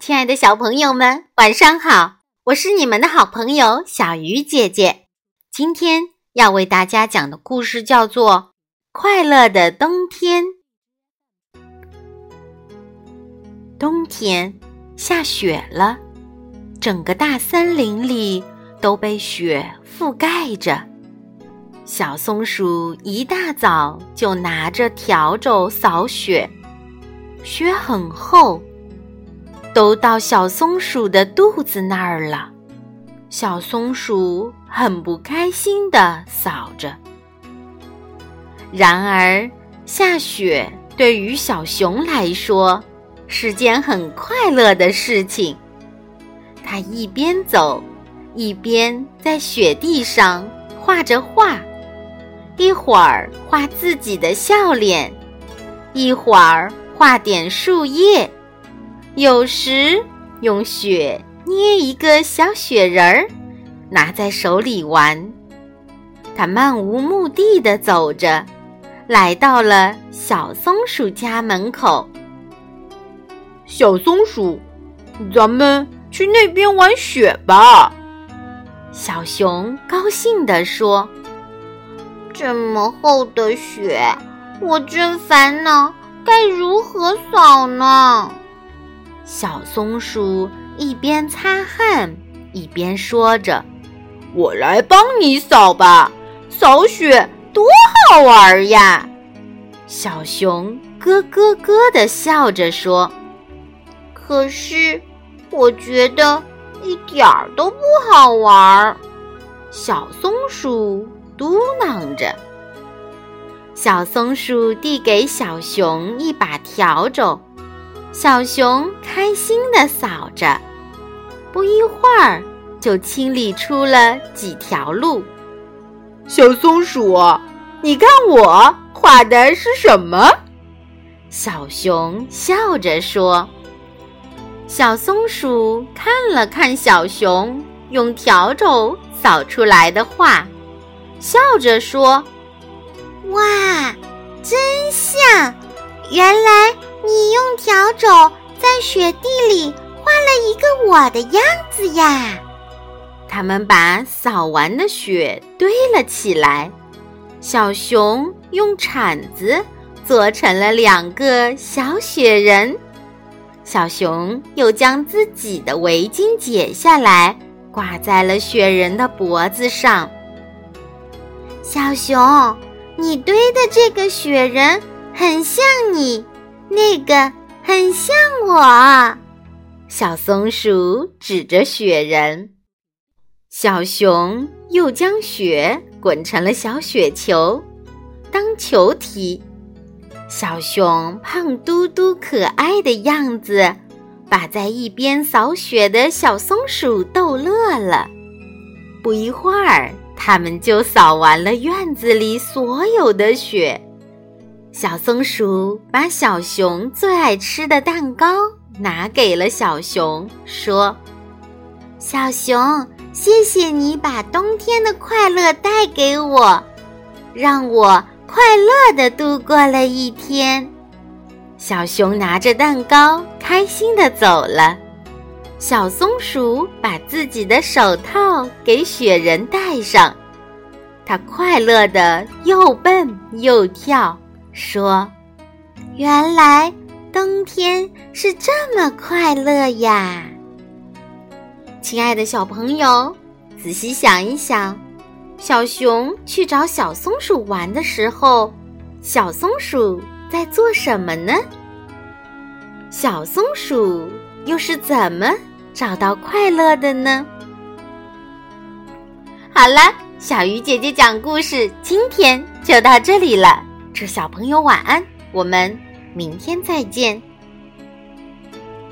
亲爱的小朋友们，晚上好！我是你们的好朋友小鱼姐姐。今天要为大家讲的故事叫做《快乐的冬天》。冬天下雪了，整个大森林里都被雪覆盖着。小松鼠一大早就拿着笤帚扫雪，雪很厚，都到小松鼠的肚子那儿了。小松鼠很不开心地扫着。然而，下雪对于小熊来说是件很快乐的事情。它一边走，一边在雪地上画着画。一会儿画自己的笑脸，一会儿画点树叶，有时用雪捏一个小雪人儿，拿在手里玩。他漫无目的的走着，来到了小松鼠家门口。小松鼠，咱们去那边玩雪吧。小熊高兴地说。这么厚的雪，我真烦恼，该如何扫呢？小松鼠一边擦汗一边说着：“我来帮你扫吧，扫雪多好玩呀！”小熊咯咯咯地笑着说：“可是，我觉得一点儿都不好玩。”小松鼠。嘟囔着，小松鼠递给小熊一把笤帚，小熊开心地扫着，不一会儿就清理出了几条路。小松鼠，你看我画的是什么？小熊笑着说。小松鼠看了看小熊用笤帚扫出来的画。笑着说：“哇，真像！原来你用笤帚在雪地里画了一个我的样子呀！”他们把扫完的雪堆了起来。小熊用铲子做成了两个小雪人。小熊又将自己的围巾解下来，挂在了雪人的脖子上。小熊，你堆的这个雪人很像你，那个很像我。小松鼠指着雪人，小熊又将雪滚成了小雪球，当球踢。小熊胖嘟嘟可爱的样子，把在一边扫雪的小松鼠逗乐了。不一会儿。他们就扫完了院子里所有的雪。小松鼠把小熊最爱吃的蛋糕拿给了小熊，说：“小熊，谢谢你把冬天的快乐带给我，让我快乐的度过了一天。”小熊拿着蛋糕，开心的走了。小松鼠把自己的手套给雪人戴上，它快乐的又蹦又跳，说：“原来冬天是这么快乐呀！”亲爱的小朋友，仔细想一想，小熊去找小松鼠玩的时候，小松鼠在做什么呢？小松鼠又是怎么？找到快乐的呢？好了，小鱼姐姐讲故事，今天就到这里了。祝小朋友晚安，我们明天再见。